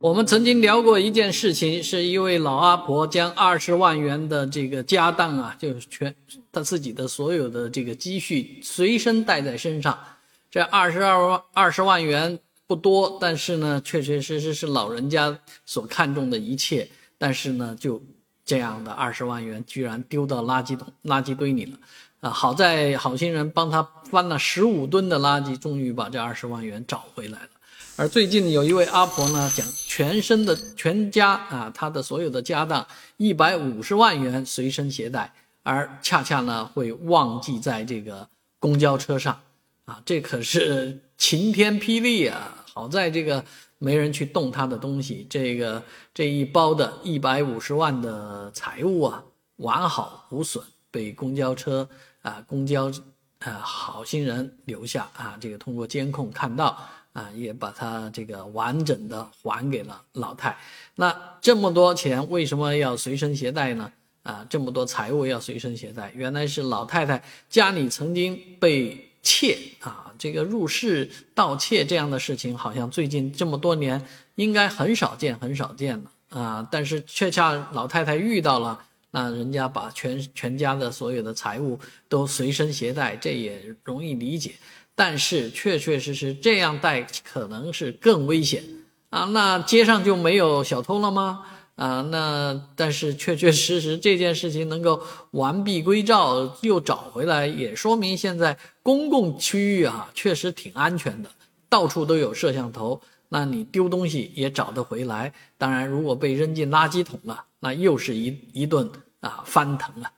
我们曾经聊过一件事情，是一位老阿婆将二十万元的这个家当啊，就是全她自己的所有的这个积蓄随身带在身上。这二十二万二十万元不多，但是呢，确确实实是老人家所看重的一切。但是呢，就这样的二十万元居然丢到垃圾桶、垃圾堆里了。啊，好在好心人帮他翻了十五吨的垃圾，终于把这二十万元找回来了。而最近有一位阿婆呢，讲全身的全家啊，他的所有的家当一百五十万元随身携带，而恰恰呢会忘记在这个公交车上，啊，这可是晴天霹雳啊！好在这个没人去动他的东西，这个这一包的一百五十万的财物啊，完好无损，被公交车啊公交啊好心人留下啊，这个通过监控看到。啊，也把它这个完整的还给了老太。那这么多钱为什么要随身携带呢？啊，这么多财物要随身携带，原来是老太太家里曾经被窃啊，这个入室盗窃这样的事情，好像最近这么多年应该很少见，很少见了啊。但是却恰老太太遇到了，那人家把全全家的所有的财物都随身携带，这也容易理解。但是确确实实这样带可能是更危险啊！那街上就没有小偷了吗？啊，那但是确确实实这件事情能够完璧归赵又找回来，也说明现在公共区域啊确实挺安全的，到处都有摄像头，那你丢东西也找得回来。当然，如果被扔进垃圾桶了，那又是一一顿啊翻腾啊！